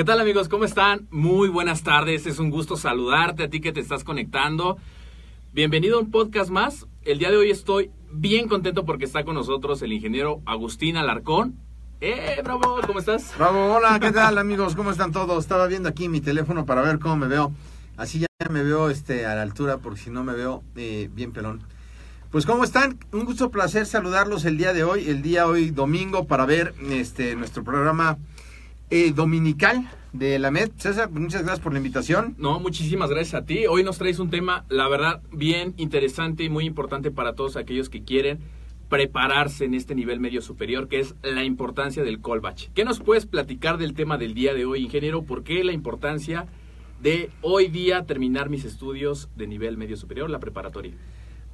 ¿Qué tal amigos? ¿Cómo están? Muy buenas tardes. Es un gusto saludarte a ti que te estás conectando. Bienvenido a un podcast más. El día de hoy estoy bien contento porque está con nosotros el ingeniero Agustín Alarcón. ¡Eh, bravo! ¿Cómo estás? Bravo, hola, ¿qué tal amigos? ¿Cómo están todos? Estaba viendo aquí mi teléfono para ver cómo me veo. Así ya me veo este, a la altura porque si no me veo eh, bien pelón. Pues ¿cómo están? Un gusto, placer saludarlos el día de hoy, el día hoy domingo para ver este nuestro programa eh, dominical de la MED. César, muchas gracias por la invitación. No, muchísimas gracias a ti. Hoy nos traes un tema, la verdad, bien interesante y muy importante para todos aquellos que quieren prepararse en este nivel medio superior, que es la importancia del callback. ¿Qué nos puedes platicar del tema del día de hoy, ingeniero? ¿Por qué la importancia de hoy día terminar mis estudios de nivel medio superior, la preparatoria?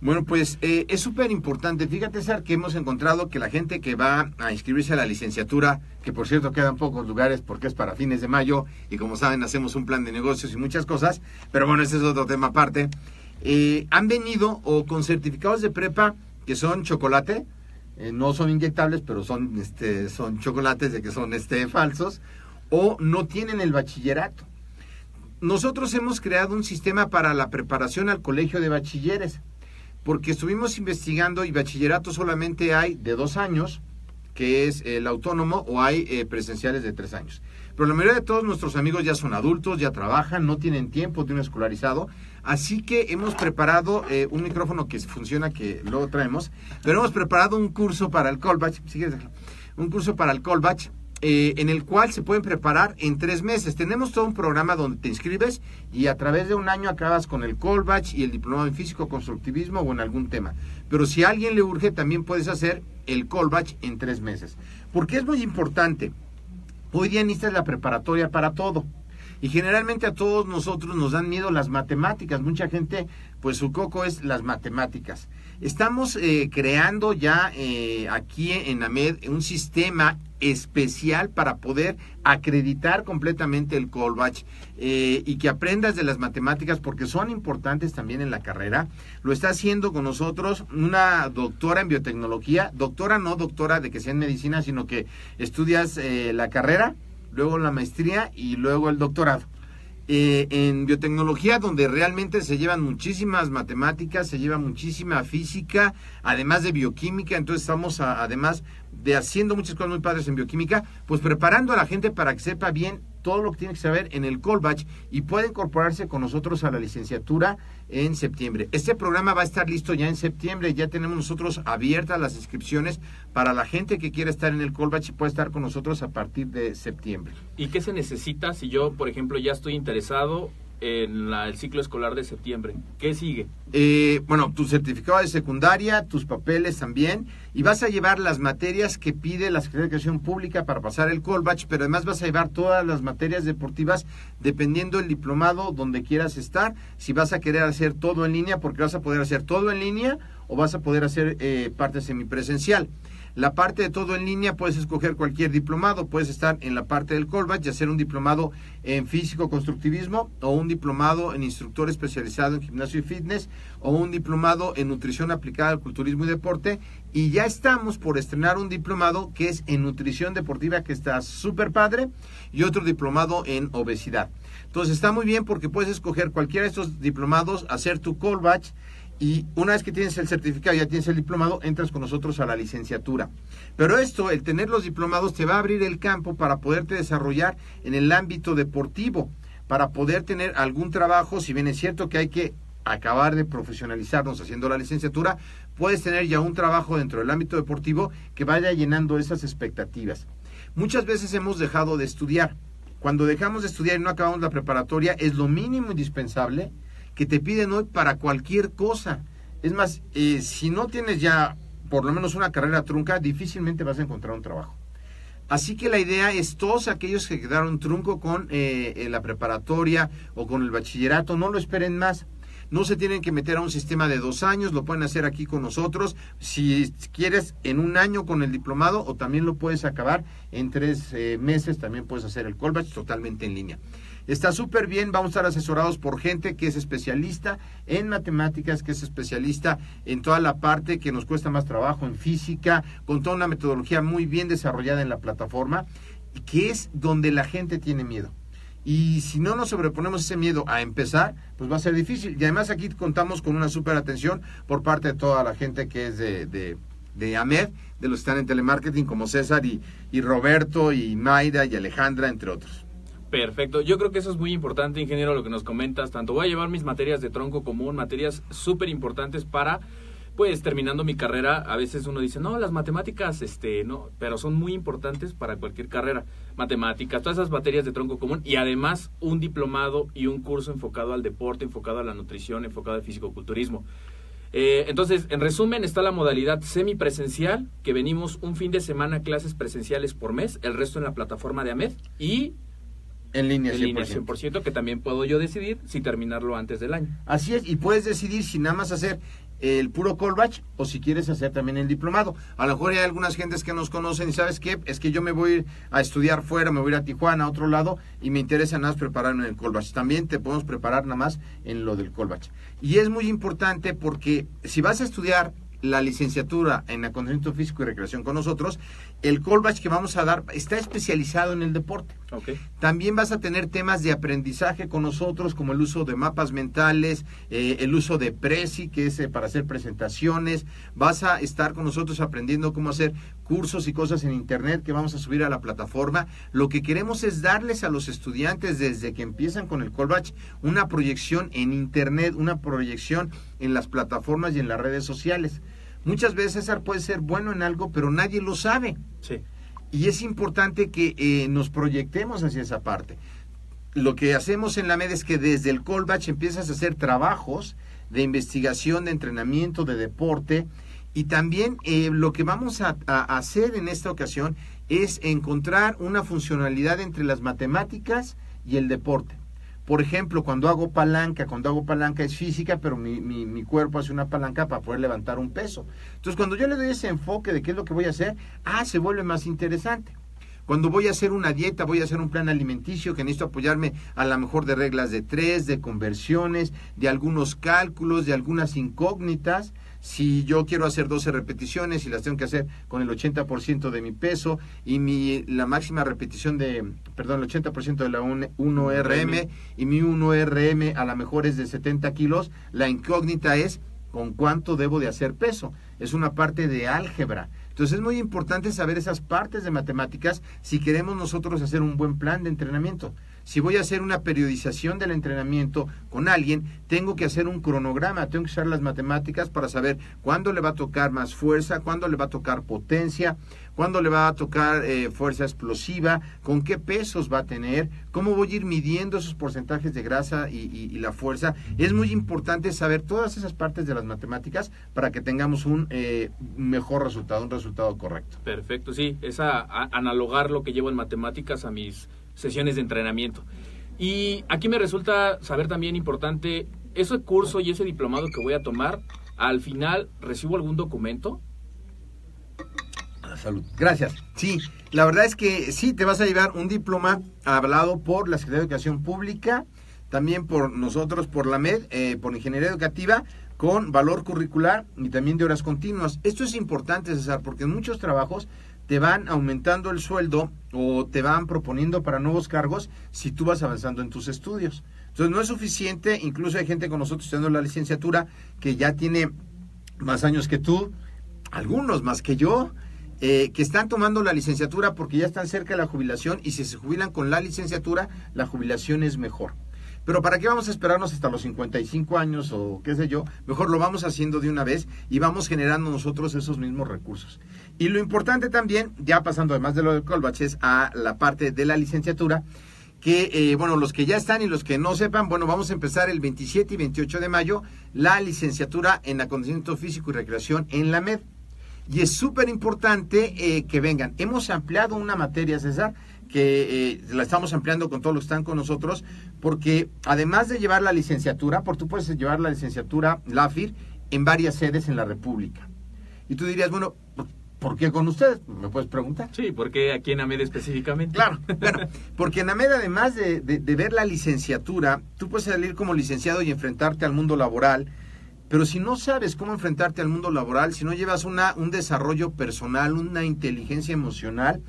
Bueno, pues eh, es súper importante. Fíjate, César, que hemos encontrado que la gente que va a inscribirse a la licenciatura, que por cierto quedan pocos lugares porque es para fines de mayo y como saben hacemos un plan de negocios y muchas cosas, pero bueno, ese es otro tema aparte, eh, han venido o con certificados de prepa que son chocolate, eh, no son inyectables, pero son, este, son chocolates de que son este, falsos, o no tienen el bachillerato. Nosotros hemos creado un sistema para la preparación al colegio de bachilleres porque estuvimos investigando y bachillerato solamente hay de dos años, que es el autónomo, o hay eh, presenciales de tres años. Pero la mayoría de todos nuestros amigos ya son adultos, ya trabajan, no tienen tiempo de un escolarizado, así que hemos preparado eh, un micrófono que funciona, que luego traemos, pero hemos preparado un curso para el callback, quieres, un curso para el callback eh, en el cual se pueden preparar en tres meses. Tenemos todo un programa donde te inscribes y a través de un año acabas con el callback y el diplomado en físico constructivismo o en algún tema. Pero si a alguien le urge, también puedes hacer el callback en tres meses. Porque es muy importante. Hoy día necesitas la preparatoria para todo. Y generalmente a todos nosotros nos dan miedo las matemáticas. Mucha gente, pues su coco es las matemáticas. Estamos eh, creando ya eh, aquí en AMED un sistema especial para poder acreditar completamente el callback eh, y que aprendas de las matemáticas porque son importantes también en la carrera. Lo está haciendo con nosotros una doctora en biotecnología, doctora no doctora de que sea en medicina, sino que estudias la carrera, luego la maestría y luego el doctorado. Eh, en biotecnología, donde realmente se llevan muchísimas matemáticas, se lleva muchísima física, además de bioquímica, entonces estamos además de haciendo muchas cosas muy padres en bioquímica, pues preparando a la gente para que sepa bien todo lo que tiene que saber en el callback y puede incorporarse con nosotros a la licenciatura en septiembre. Este programa va a estar listo ya en septiembre, ya tenemos nosotros abiertas las inscripciones para la gente que quiera estar en el callback y puede estar con nosotros a partir de septiembre. ¿Y qué se necesita si yo, por ejemplo, ya estoy interesado en la- el ciclo escolar de septiembre. ¿Qué sigue? Eh, bueno, tu certificado de secundaria, tus papeles también, y vas a llevar las materias que pide la Secretaría de Educación Pública para pasar el Colbach, pero además vas a llevar todas las materias deportivas dependiendo del diplomado donde quieras estar, si vas a querer hacer todo en línea, porque vas a poder hacer todo en línea o vas a poder hacer eh, parte semipresencial. La parte de todo en línea puedes escoger cualquier diplomado, puedes estar en la parte del Colbach y hacer un diplomado en físico constructivismo o un diplomado en instructor especializado en gimnasio y fitness o un diplomado en nutrición aplicada al culturismo y deporte y ya estamos por estrenar un diplomado que es en nutrición deportiva que está súper padre y otro diplomado en obesidad. Entonces está muy bien porque puedes escoger cualquiera de estos diplomados, hacer tu Colbach y una vez que tienes el certificado, ya tienes el diplomado, entras con nosotros a la licenciatura. Pero esto, el tener los diplomados, te va a abrir el campo para poderte desarrollar en el ámbito deportivo, para poder tener algún trabajo, si bien es cierto que hay que acabar de profesionalizarnos haciendo la licenciatura, puedes tener ya un trabajo dentro del ámbito deportivo que vaya llenando esas expectativas. Muchas veces hemos dejado de estudiar. Cuando dejamos de estudiar y no acabamos la preparatoria, es lo mínimo indispensable que te piden hoy para cualquier cosa. Es más, eh, si no tienes ya por lo menos una carrera trunca, difícilmente vas a encontrar un trabajo. Así que la idea es todos aquellos que quedaron trunco con eh, la preparatoria o con el bachillerato, no lo esperen más. No se tienen que meter a un sistema de dos años, lo pueden hacer aquí con nosotros. Si quieres en un año con el diplomado o también lo puedes acabar en tres eh, meses, también puedes hacer el callback totalmente en línea. Está súper bien, vamos a estar asesorados por gente que es especialista en matemáticas, que es especialista en toda la parte que nos cuesta más trabajo, en física, con toda una metodología muy bien desarrollada en la plataforma, que es donde la gente tiene miedo. Y si no nos sobreponemos ese miedo a empezar, pues va a ser difícil. Y además aquí contamos con una súper atención por parte de toda la gente que es de, de, de AMED, de los que están en telemarketing, como César y, y Roberto y Mayra y Alejandra, entre otros. Perfecto, yo creo que eso es muy importante, ingeniero, lo que nos comentas. Tanto voy a llevar mis materias de tronco común, materias súper importantes para, pues, terminando mi carrera. A veces uno dice, no, las matemáticas, este, no, pero son muy importantes para cualquier carrera. Matemáticas, todas esas materias de tronco común y además un diplomado y un curso enfocado al deporte, enfocado a la nutrición, enfocado al fisicoculturismo. Eh, entonces, en resumen, está la modalidad semipresencial, que venimos un fin de semana clases presenciales por mes, el resto en la plataforma de AMED y En línea, en 100%. línea 100%, que también puedo yo decidir si terminarlo antes del año. Así es, y puedes decidir si nada más hacer el puro callback o si quieres hacer también el diplomado. A lo mejor hay algunas gentes que nos conocen y sabes qué, es que yo me voy a ir a estudiar fuera, me voy a ir a Tijuana, a otro lado, y me interesa nada más prepararme en el callback. También te podemos preparar nada más en lo del callback. Y es muy importante porque si vas a estudiar la licenciatura en acondicionamiento físico y recreación con nosotros, el callback que vamos a dar está especializado en el deporte. Ok. También vas a tener temas de aprendizaje con nosotros, como el uso de mapas mentales, eh, el uso de Prezi, que es eh, para hacer presentaciones. Vas a estar con nosotros aprendiendo cómo hacer cursos y cosas en Internet que vamos a subir a la plataforma. Lo que queremos es darles a los estudiantes desde que empiezan con el Colbach una proyección en Internet, una proyección en las plataformas y en las redes sociales. Muchas veces César puede ser bueno en algo, pero nadie lo sabe. Sí. Y es importante que eh, nos proyectemos hacia esa parte. Lo que hacemos en la MED es que desde el Colbach empiezas a hacer trabajos de investigación, de entrenamiento, de deporte. Y también eh, lo que vamos a, a hacer en esta ocasión es encontrar una funcionalidad entre las matemáticas y el deporte. Por ejemplo, cuando hago palanca, cuando hago palanca es física, pero mi, mi, cuerpo hace una palanca para poder levantar un peso. Entonces, cuando yo le doy ese enfoque de qué es lo que voy a hacer, ah, se vuelve más interesante. Cuando voy a hacer una dieta, voy a hacer un plan alimenticio que necesito apoyarme a lo mejor de reglas de tres, de conversiones, de algunos cálculos, de algunas incógnitas. Si yo quiero hacer 12 repeticiones y las tengo que hacer con el 80% de mi peso y mi, la máxima repetición de, perdón, el 80% de la 1RM y mi 1RM a lo mejor es de 70 kilos, la incógnita es con cuánto debo de hacer peso. Es una parte de álgebra. Entonces es muy importante saber esas partes de matemáticas si queremos nosotros hacer un buen plan de entrenamiento. Si voy a hacer una periodización del entrenamiento con alguien, tengo que hacer un cronograma, tengo que usar las matemáticas para saber cuándo le va a tocar más fuerza, cuándo le va a tocar potencia, cuándo le va a tocar eh, fuerza explosiva, con qué pesos va a tener, cómo voy a ir midiendo esos porcentajes de grasa y, la fuerza. Es muy importante saber todas esas partes de las matemáticas para que tengamos un eh, mejor resultado, un resultado correcto. Perfecto, sí, es a- analogar lo que llevo en matemáticas a mis sesiones de entrenamiento. Y aquí me resulta saber también importante, ese curso y ese diplomado que voy a tomar, al final recibo algún documento. Salud. Gracias. Sí, la verdad es que sí, te vas a llevar un diploma hablado por la Secretaría de Educación Pública, también por nosotros, por la MED, eh, por Ingeniería Educativa, con valor curricular y también de horas continuas. Esto es importante, César, porque en muchos trabajos te van aumentando el sueldo o te van proponiendo para nuevos cargos si tú vas avanzando en tus estudios. Entonces no es suficiente, incluso hay gente con nosotros estudiando la licenciatura que ya tiene más años que tú, algunos más que yo, eh, que están tomando la licenciatura porque ya están cerca de la jubilación y si se jubilan con la licenciatura, la jubilación es mejor. Pero ¿para qué vamos a esperarnos hasta los 55 años o qué sé yo? Mejor lo vamos haciendo de una vez y vamos generando nosotros esos mismos recursos. Y lo importante también, ya pasando además de lo de Colbach, es a la parte de la licenciatura, que, eh, bueno, los que ya están y los que no sepan, bueno, vamos a empezar el 27 y 28 de mayo la licenciatura en acondicionamiento físico y recreación en la MED. Y es súper importante eh, que vengan. Hemos ampliado una materia, César, que eh, la estamos ampliando con todos los que están con nosotros, porque además de llevar la licenciatura, porque tú puedes llevar la licenciatura LAFIR en varias sedes en la República. Y tú dirías, bueno, ¿por qué con ustedes? ¿Me puedes preguntar? Sí, porque aquí en AMED específicamente. Claro, bueno, porque en AMED, además de, de- de ver la licenciatura, tú puedes salir como licenciado y enfrentarte al mundo laboral, pero si no sabes cómo enfrentarte al mundo laboral, si no llevas una, un desarrollo personal, una inteligencia emocional,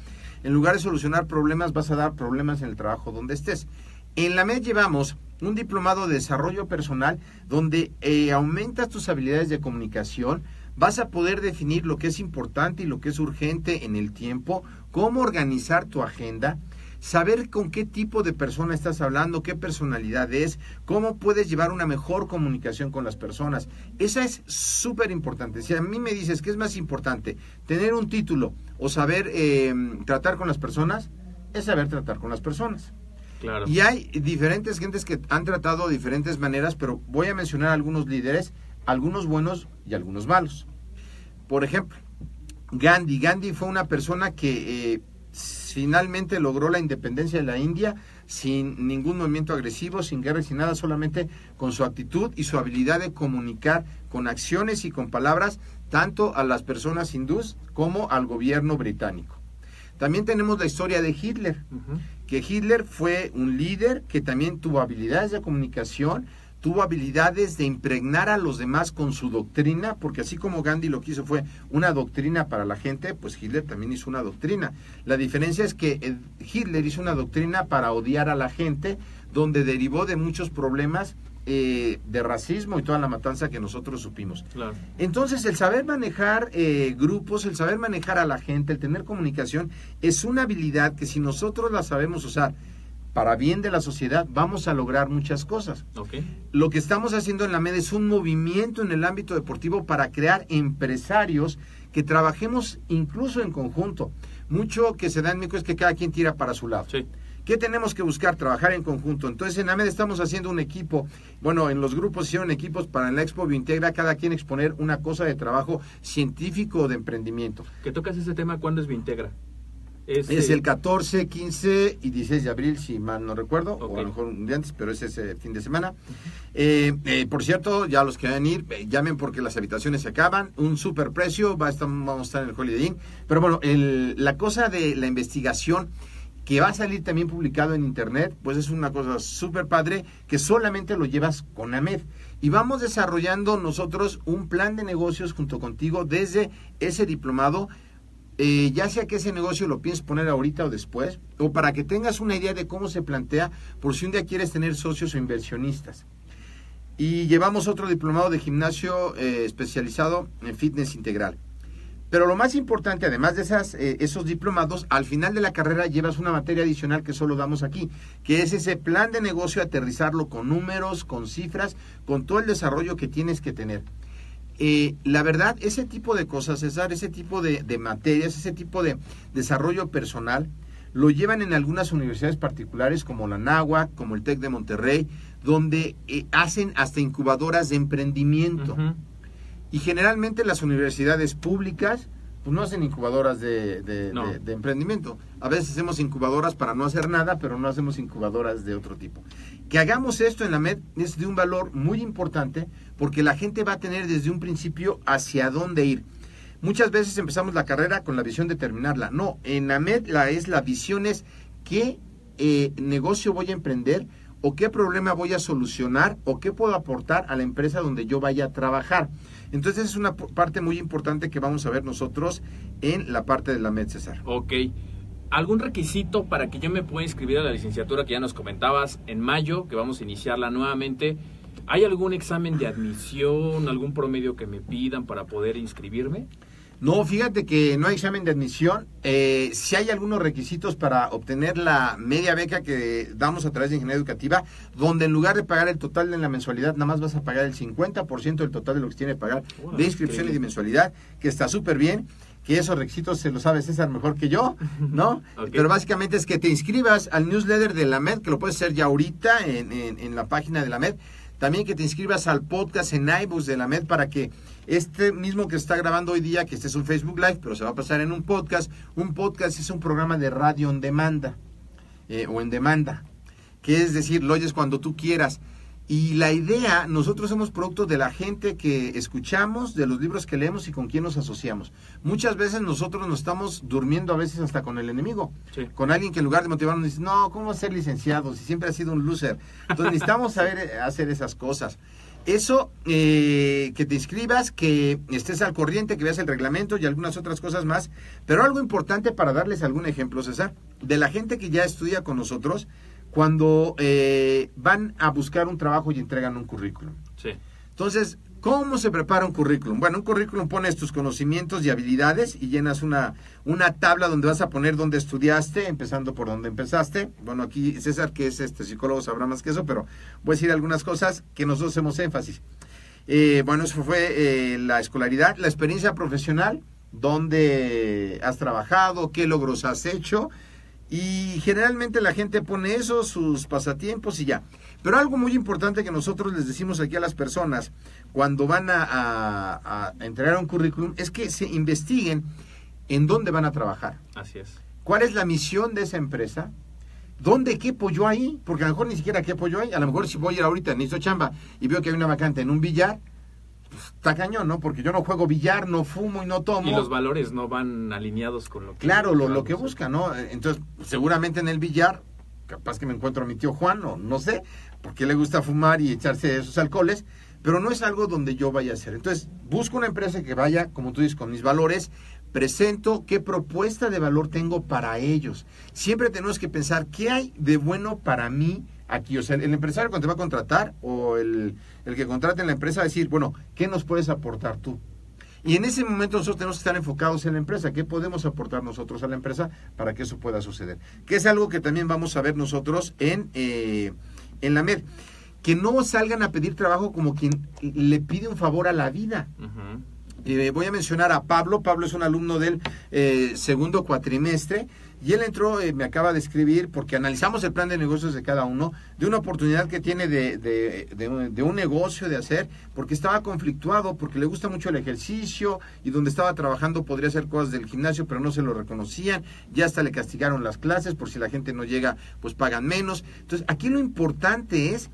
en lugar de solucionar problemas, vas a dar problemas en el trabajo donde estés. En la MED llevamos un diplomado de desarrollo personal donde eh, aumentas tus habilidades de comunicación, vas a poder definir lo que es importante y lo que es urgente en el tiempo, cómo organizar tu agenda, saber con qué tipo de persona estás hablando, qué personalidad es, cómo puedes llevar una mejor comunicación con las personas. Esa es súper importante. Si a mí me dices que es más importante tener un título o saber eh, tratar con las personas, es saber tratar con las personas. Claro. Y hay diferentes gentes que han tratado de diferentes maneras, pero voy a mencionar algunos líderes, algunos buenos y algunos malos. Por ejemplo, Gandhi. Gandhi fue una persona que eh, finalmente logró la independencia de la India sin ningún movimiento agresivo, sin guerra y sin nada, solamente con su actitud y su habilidad de comunicar con acciones y con palabras tanto a las personas hindús como al gobierno británico. También tenemos la historia de Hitler que Hitler fue un líder que también tuvo habilidades de comunicación, tuvo habilidades de impregnar a los demás con su doctrina, porque así como Gandhi lo que hizo fue una doctrina para la gente, pues Hitler también hizo una doctrina. La diferencia es que eh, Hitler hizo una doctrina para odiar a la gente, donde derivó de muchos problemas eh, de racismo y toda la matanza que nosotros supimos. Claro. Entonces, el saber manejar eh, grupos, el saber manejar a la gente, el tener comunicación, es una habilidad que si nosotros la sabemos usar para bien de la sociedad, vamos a lograr muchas cosas. Lo que estamos haciendo en la MED es un movimiento en el ámbito deportivo para crear empresarios que trabajemos incluso en conjunto. Mucho que se da en México es que cada quien tira para su lado. Sí. ¿Qué tenemos que buscar? Trabajar en conjunto. Entonces en AMED estamos haciendo un equipo, bueno, en los grupos hicieron equipos para en la Expo Biointegra cada quien exponer una cosa de trabajo científico o de emprendimiento. Que tocas ese tema, ¿cuándo es Vintegra? Es, Es el 14, 15 y 16 de abril, si mal no recuerdo, o a lo mejor un día antes, pero es ese fin de semana. Eh, eh, por cierto, ya los que van a ir, eh, llamen porque las habitaciones se acaban, un super precio, va a estar, vamos a estar en el Holiday Inn. Pero bueno, el- la cosa de la investigación que va a salir también publicado en internet, pues es una cosa súper padre que solamente lo llevas con AMED. Y vamos desarrollando nosotros un plan de negocios junto contigo desde ese diplomado eh, ya sea que ese negocio lo pienses poner ahorita o después, o para que tengas una idea de cómo se plantea por si un día quieres tener socios o inversionistas. Y llevamos otro diplomado de gimnasio eh, especializado en fitness integral. Pero lo más importante, además de esas, eh, esos diplomados, al final de la carrera llevas una materia adicional que solo damos aquí, que es ese plan de negocio, aterrizarlo con números, con cifras, con todo el desarrollo que tienes que tener. Eh, la verdad, ese tipo de cosas, César, ese tipo de, de materias, ese tipo de desarrollo personal, lo llevan en algunas universidades particulares como la NAHUAC, como el TEC de Monterrey, donde eh, hacen hasta incubadoras de emprendimiento. Y generalmente las universidades públicas pues no hacen incubadoras de, de- No. de- de emprendimiento. A veces hacemos incubadoras para no hacer nada, pero no hacemos incubadoras de otro tipo. Que hagamos esto en la MED es de un valor muy importante porque la gente va a tener desde un principio hacia dónde ir. Muchas veces empezamos la carrera con la visión de terminarla. No, en la MED la, es, la visión es qué eh, negocio voy a emprender o qué problema voy a solucionar o qué puedo aportar a la empresa donde yo vaya a trabajar. Entonces es una parte muy importante que vamos a ver nosotros en la parte de la MED, César. Ok. ¿Algún requisito para que yo me pueda inscribir a la licenciatura que ya nos comentabas en mayo, que vamos a iniciarla nuevamente? ¿Hay algún examen de admisión, algún promedio que me pidan para poder inscribirme? No, fíjate que no hay examen de admisión. Eh, si hay algunos requisitos para obtener la media beca que damos a través de Ingeniería Educativa, donde en lugar de pagar el total de la mensualidad, nada más vas a pagar el 50% del total de lo que se tiene que pagar de inscripción y de mensualidad, que está súper bien, que esos requisitos se los sabe César mejor que yo, ¿no? Pero básicamente es que te inscribas al newsletter de la MED, que lo puedes hacer ya ahorita en, en- en la página de la MED. También que te inscribas al podcast en iBooks de la MED para que este mismo que está grabando hoy día, que este es un Facebook Live, pero se va a pasar en un podcast. Un podcast es un programa de radio en demanda eh, o en demanda, que es decir, lo oyes cuando tú quieras. Y la idea, nosotros somos producto de la gente que escuchamos, de los libros que leemos y con quién nos asociamos. Muchas veces nosotros nos estamos durmiendo a veces hasta con el enemigo, Sí. con alguien que en lugar de motivarnos dice, no, ¿cómo ser licenciado si siempre has sido un loser? Entonces necesitamos saber eh, hacer esas cosas. Eso, eh, que te inscribas, que estés al corriente, que veas el reglamento y algunas otras cosas más. Pero algo importante para darles algún ejemplo, César, de la gente que ya estudia con nosotros, cuando eh, van a buscar un trabajo y entregan un currículum. Sí. Entonces, ¿cómo se prepara un currículum? Bueno, un currículum pones tus conocimientos y habilidades y llenas una, una tabla donde vas a poner dónde estudiaste, empezando por dónde empezaste. Bueno, aquí César, que es este psicólogo, sabrá más que eso, pero voy a decir algunas cosas que nosotros hacemos énfasis. Eh, bueno, eso fue eh, la escolaridad, la experiencia profesional, dónde has trabajado, qué logros has hecho. Y generalmente la gente pone eso, sus pasatiempos y ya. Pero algo muy importante que nosotros les decimos aquí a las personas cuando van a, a- a entregar un currículum es que se investiguen en dónde van a trabajar. Así es. ¿Cuál es la misión de esa empresa? ¿Dónde quepo yo ahí? Porque a lo mejor ni siquiera quepo yo ahí. A lo mejor si voy a ir ahorita, necesito chamba y veo que hay una vacante en un billar, pues, está cañón, ¿no? Porque yo no juego billar, no fumo y no tomo. Y los valores no van alineados con lo que... Claro, lo, lo que busca, ¿no? Entonces, seguramente en el billar, capaz que me encuentro a mi tío Juan, o no sé, porque le gusta fumar y echarse esos alcoholes, pero no es algo donde yo vaya a hacer. Entonces, busco una empresa que vaya, como tú dices, con mis valores, presento qué propuesta de valor tengo para ellos. Siempre tenemos que pensar qué hay de bueno para mí aquí. O sea, el empresario cuando te va a contratar o el, el que contrate en la empresa va a decir, bueno, ¿qué nos puedes aportar tú? Y en ese momento nosotros tenemos que estar enfocados en la empresa. ¿Qué podemos aportar nosotros a la empresa para que eso pueda suceder? Que es algo que también vamos a ver nosotros en, eh, en la MED. Que no salgan a pedir trabajo como quien le pide un favor a la vida. Eh, voy a mencionar a Pablo. Pablo es un alumno del eh, segundo cuatrimestre y él entró, eh, me acaba de escribir, porque analizamos el plan de negocios de cada uno, de una oportunidad que tiene de, un negocio de hacer, porque estaba conflictuado, porque le gusta mucho el ejercicio y donde estaba trabajando podría hacer cosas del gimnasio, pero no se lo reconocían. Ya hasta le castigaron las clases, por si la gente no llega, pues pagan menos. Entonces, aquí lo importante es,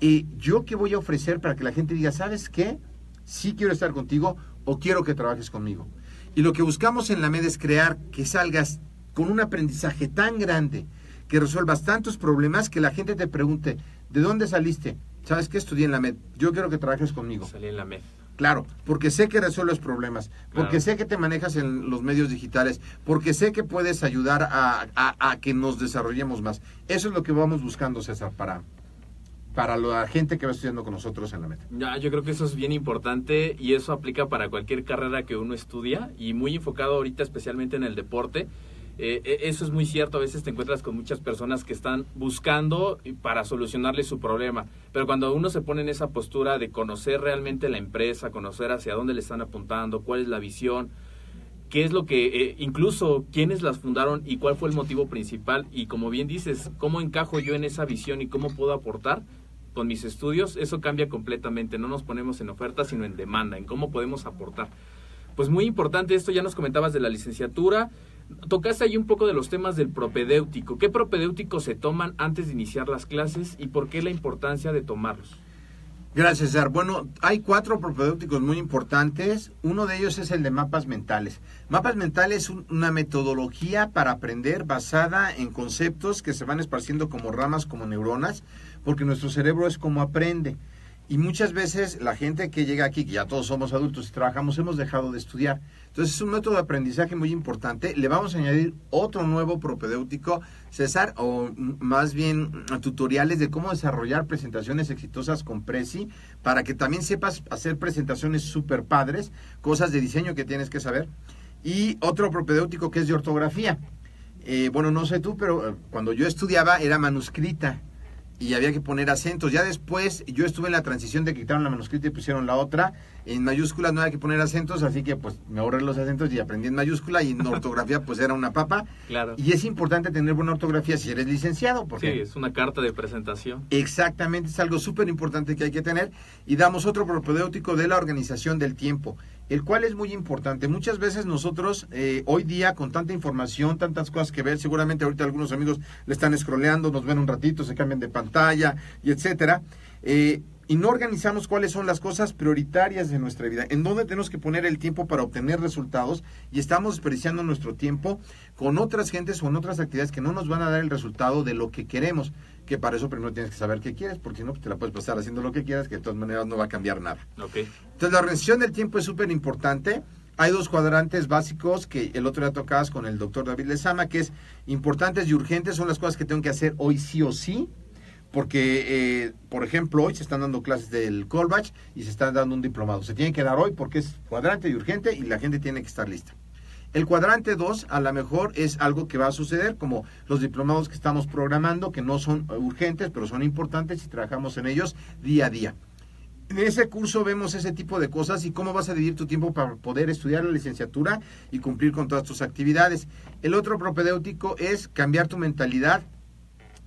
eh, yo qué voy a ofrecer para que la gente diga, ¿sabes qué? sí quiero estar contigo o quiero que trabajes conmigo. Y lo que buscamos en la MED es crear que salgas con un aprendizaje tan grande, que resuelvas tantos problemas que la gente te pregunte, ¿de dónde saliste? ¿Sabes qué estudié en la MED? Yo quiero que trabajes conmigo. Salí en la MED. Claro, porque sé que resuelves problemas, porque Claro. sé que te manejas en los medios digitales, porque sé que puedes ayudar a, a- a que nos desarrollemos más. Eso es lo que vamos buscando, César, para, para la gente que va estudiando con nosotros en la meta. Ya, yo creo que eso es bien importante y eso aplica para cualquier carrera que uno estudia y muy enfocado ahorita especialmente en el deporte. Eh, eh, eso es muy cierto, a veces te encuentras con muchas personas que están buscando para solucionarle su problema, pero cuando uno se pone en esa postura de conocer realmente la empresa, conocer hacia dónde le están apuntando, cuál es la visión, qué es lo que, eh, incluso quiénes las fundaron y cuál fue el motivo principal y como bien dices, cómo encajo yo en esa visión y cómo puedo aportar con mis estudios, eso cambia completamente, no nos ponemos en oferta sino en demanda, en cómo podemos aportar. Pues muy importante esto, ya nos comentabas de la licenciatura, tocaste ahí un poco de los temas del propedéutico. ¿Qué propedéuticos se toman antes de iniciar las clases y por qué la importancia de tomarlos? Gracias, César. Bueno, hay cuatro propedéuticos muy importantes. Uno de ellos es el de mapas mentales. Mapas mentales es una metodología para aprender basada en conceptos que se van esparciendo como ramas, como neuronas, porque nuestro cerebro es como aprende. Y muchas veces la gente que llega aquí, que ya todos somos adultos y trabajamos, hemos dejado de estudiar. Entonces es un método de aprendizaje muy importante. Le vamos a añadir otro nuevo propedéutico, César, o más bien tutoriales de cómo desarrollar presentaciones exitosas con Prezi, para que también sepas hacer presentaciones súper padres, cosas de diseño que tienes que saber. Y otro propedéutico que es de ortografía. Eh, bueno, no sé tú, pero eh, cuando yo estudiaba era manuscrita y había que poner acentos. Ya después yo estuve en la transición de que quitaron la manuscrita y pusieron la otra. En mayúsculas no había que poner acentos, así que pues me ahorré los acentos y aprendí en mayúscula y en ortografía pues era una papa. Claro. Y es importante tener buena ortografía si eres licenciado. Porque Sí, es una carta de presentación. Exactamente, es algo súper importante que hay que tener. Y damos otro propedéutico de la organización del tiempo, el cual es muy importante. Muchas veces nosotros, eh, hoy día, con tanta información, tantas cosas que ver, seguramente ahorita algunos amigos le están scrolleando, nos ven un ratito, se cambian de pantalla y etcétera. eh, y no organizamos cuáles son las cosas prioritarias de nuestra vida, en dónde tenemos que poner el tiempo para obtener resultados y estamos desperdiciando nuestro tiempo con otras gentes o en otras actividades que no nos van a dar el resultado de lo que queremos, que para eso primero tienes que saber qué quieres, porque si no pues, te la puedes pasar haciendo lo que quieras, que de todas maneras no va a cambiar nada. Entonces la organización del tiempo es súper importante. Hay dos cuadrantes básicos que el otro día tocabas con el doctor David Lezama, que es importantes y urgentes, son las cosas que tengo que hacer hoy sí o sí, porque, eh, por ejemplo, hoy se están dando clases del Colbach y se está dando un diplomado. Se tiene que dar hoy porque es cuadrante y urgente y la gente tiene que estar lista. El cuadrante 2 a lo mejor es algo que va a suceder, como los diplomados que estamos programando, que no son urgentes, pero son importantes y trabajamos en ellos día a día. En ese curso vemos ese tipo de cosas y cómo vas a dividir tu tiempo para poder estudiar la licenciatura y cumplir con todas tus actividades. El otro propedéutico es cambiar tu mentalidad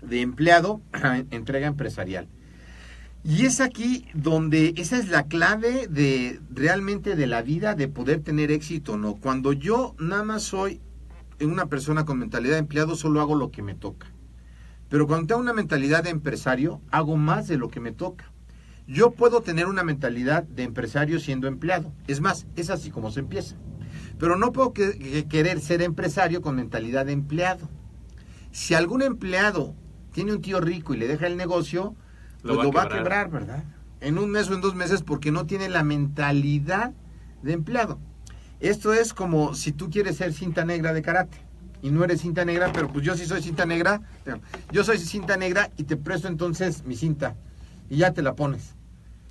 de empleado a entrega empresarial. Y es aquí donde esa es la clave de realmente de la vida, de poder tener éxito no. Cuando yo nada más soy una persona con mentalidad de empleado, solo hago lo que me toca. Pero cuando tengo una mentalidad de empresario, hago más de lo que me toca. Yo puedo tener una mentalidad de empresario siendo empleado. Es más, es así como se empieza. Pero no puedo que- que- querer ser empresario con mentalidad de empleado. Si algún empleado tiene un tío rico y le deja el negocio, Lo pues va a lo va a quebrar. quebrar, ¿verdad? En un mes o en dos meses porque no tiene la mentalidad de empleado. Esto es como si tú quieres ser cinta negra de karate y no eres cinta negra, pero pues yo sí soy cinta negra. Yo soy cinta negra y te presto entonces mi cinta y ya te la pones.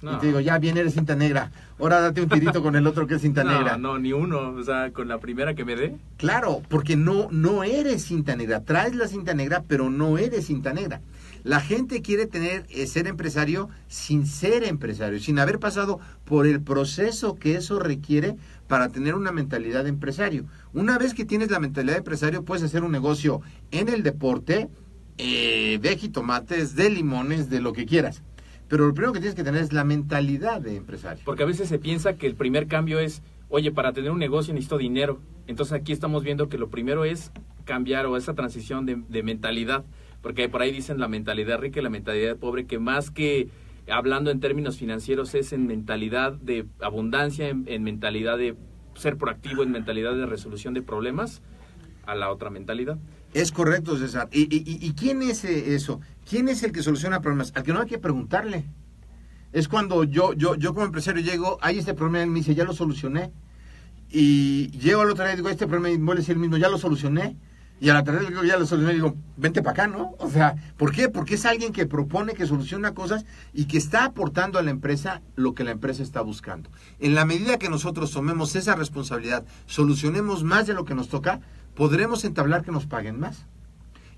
No. Y te digo, ya bien eres cinta negra. Ahora date un tirito con el otro que es cinta no, negra. no, ni uno. O sea, con la primera que me dé. Claro, porque no, no eres cinta negra. Traes la cinta negra, pero no eres cinta negra. La gente quiere tener, eh, ser empresario sin ser empresario, sin haber pasado por el proceso que eso requiere para tener una mentalidad de empresario. Una vez que tienes la mentalidad de empresario, puedes hacer un negocio en el deporte, eh, de jitomates, de limones, de lo que quieras. Pero lo primero que tienes que tener es la mentalidad de empresario. Porque a veces se piensa que el primer cambio es, oye, para tener un negocio necesito dinero. Entonces aquí estamos viendo que lo primero es cambiar o esa transición de, de mentalidad. Porque por ahí dicen la mentalidad rica y la mentalidad pobre, que más que hablando en términos financieros es en mentalidad de abundancia, en, en mentalidad de ser proactivo, en mentalidad de resolución de problemas, a la otra mentalidad. Es correcto, César. ¿Y, y, y- y quién es eh, eso? ¿Quién es el que soluciona problemas? Al que no hay que preguntarle. Es cuando yo, yo, yo como empresario llego, hay este problema, él me dice, ya lo solucioné. Y llego al otro día y digo, este problema, y vuelve a decir el mismo, ya lo solucioné. Y a la tercera digo, ya lo solucioné y digo, vente para acá, ¿no? O sea, ¿por qué? Porque es alguien que propone, que soluciona cosas y que está aportando a la empresa lo que la empresa está buscando. En la medida que nosotros tomemos esa responsabilidad, solucionemos más de lo que nos toca, podremos entablar que nos paguen más.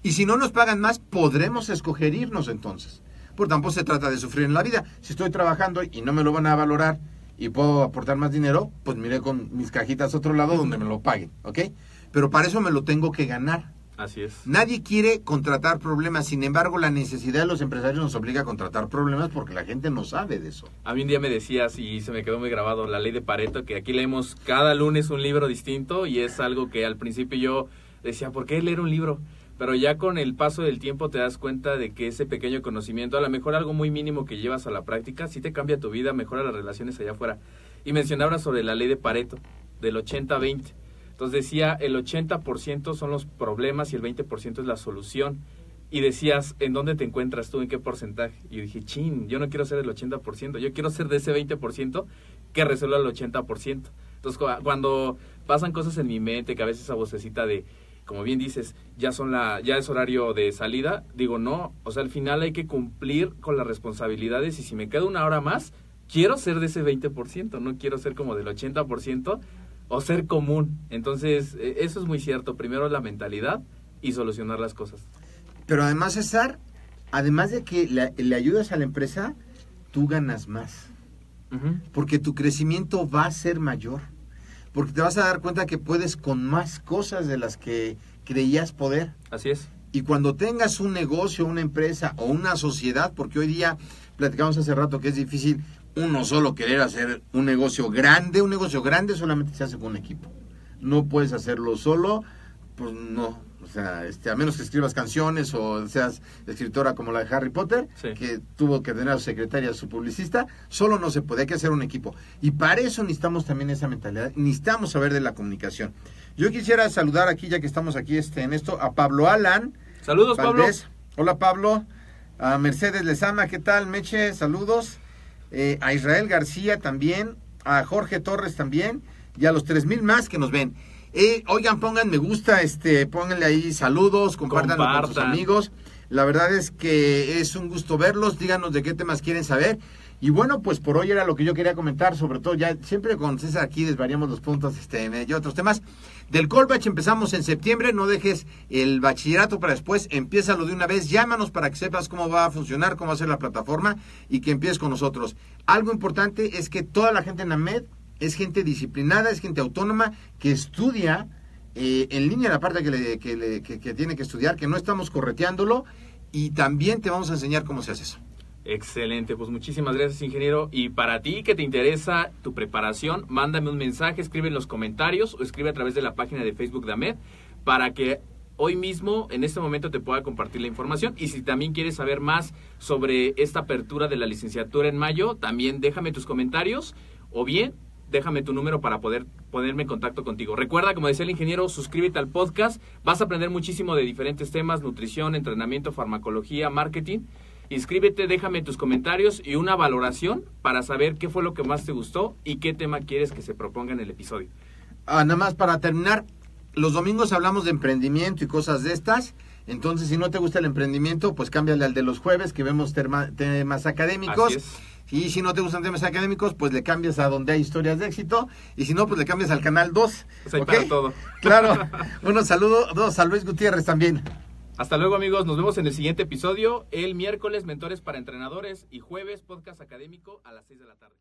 Y si no nos pagan más, podremos escoger irnos entonces. Por tampoco se trata de sufrir en la vida. Si estoy trabajando y no me lo van a valorar y puedo aportar más dinero, pues miré con mis cajitas a otro lado donde me lo paguen, ¿ok? Pero para eso me lo tengo que ganar. Así es. Nadie quiere contratar problemas, sin embargo la necesidad de los empresarios nos obliga a contratar problemas porque la gente no sabe de eso. A mí un día me decías, y se me quedó muy grabado, la ley de Pareto, que aquí leemos cada lunes un libro distinto y es algo que al principio yo decía, ¿por qué leer un libro? Pero ya con el paso del tiempo te das cuenta de que ese pequeño conocimiento, a lo mejor algo muy mínimo que llevas a la práctica, sí te cambia tu vida, mejora las relaciones allá afuera. Y mencionaba sobre la ley de Pareto, del 80-20. Entonces decía, el 80% son los problemas y el 20% es la solución. Y decías, ¿en dónde te encuentras tú? ¿En qué porcentaje? Y yo dije, chin, yo no quiero ser el 80%, yo quiero ser de ese 20% que resuelva el 80%. Entonces, cu- cuando pasan cosas en mi mente, que a veces esa vocecita de, como bien dices, ya son la, ya es horario de salida, digo, no, o sea, al final hay que cumplir con las responsabilidades y si me queda una hora más, quiero ser de ese 20%, no quiero ser como del 80% o ser común. Entonces, eh, eso es muy cierto. Primero la mentalidad y solucionar las cosas. Pero además, César, además de que le, le ayudas a la empresa, tú ganas más. Porque tu crecimiento va a ser mayor. Porque te vas a dar cuenta que puedes con más cosas de las que creías poder. Así es. Y cuando tengas un negocio, una empresa o una sociedad, porque hoy día platicamos hace rato que es difícil uno solo querer hacer un negocio grande, un negocio grande solamente se hace con un equipo. No puedes hacerlo solo, pues no. O sea, este, a menos que escribas canciones o seas escritora como la de Harry Potter, Sí. que tuvo que tener a su secretaria, a su publicista, solo no se puede, hay que hacer un equipo. Y para eso necesitamos también esa mentalidad, necesitamos saber de la comunicación. Yo quisiera saludar aquí, ya que estamos aquí este, en esto, a Pablo Alan. Saludos, Pablo. Hola Pablo. A Mercedes Lezama, ¿qué tal? Meche, saludos. Eh, a Israel García también. A Jorge Torres también. Y a los 3000 más que nos ven. Eh, oigan, pongan me gusta, este, pónganle ahí saludos, compártanlo con sus Compartan. amigos. La verdad es que es un gusto verlos. Díganos de qué temas quieren saber. Y bueno, pues por hoy era lo que yo quería comentar, sobre todo ya siempre con César aquí desvariamos los puntos este, y otros temas. Del Colbach empezamos en septiembre, no dejes el bachillerato para después, empiézalo de una vez, llámanos para que sepas cómo va a funcionar, cómo va a ser la plataforma y que empieces con nosotros. Algo importante es que toda la gente en AMED es gente disciplinada, es gente autónoma que estudia eh, en línea la parte que, le- que le- que- que tiene que estudiar, que no estamos correteándolo y también te vamos a enseñar cómo se hace eso. Excelente, pues muchísimas gracias, ingeniero. Y para ti que te interesa tu preparación, mándame un mensaje, escribe en los comentarios o escribe a través de la página de Facebook de AMED para que hoy mismo, en este momento, te pueda compartir la información. Y si también quieres saber más sobre esta apertura de la licenciatura en mayo, también déjame tus comentarios o bien déjame tu número para poder ponerme en contacto contigo. Recuerda, como decía el ingeniero, suscríbete al podcast. Vas a aprender muchísimo de diferentes temas, nutrición, entrenamiento, farmacología, marketing. Inscríbete, déjame tus comentarios y una valoración para saber qué fue lo que más te gustó y qué tema quieres que se proponga en el episodio. Ah, nada más para terminar, los domingos hablamos de emprendimiento y cosas de estas. Entonces, si no te gusta el emprendimiento, pues cámbiale al de los jueves, que vemos terma- temas académicos. Y si no te gustan temas académicos, pues le cambias a donde hay historias de éxito. Y si no, pues le cambias al canal 2. Pues hay ¿ok? para todo. Claro. Bueno, saludos a Luis Gutiérrez también. Hasta luego amigos, nos vemos en el siguiente episodio, el miércoles Mentores para Entrenadores y jueves Podcast Académico a las 6 de la tarde.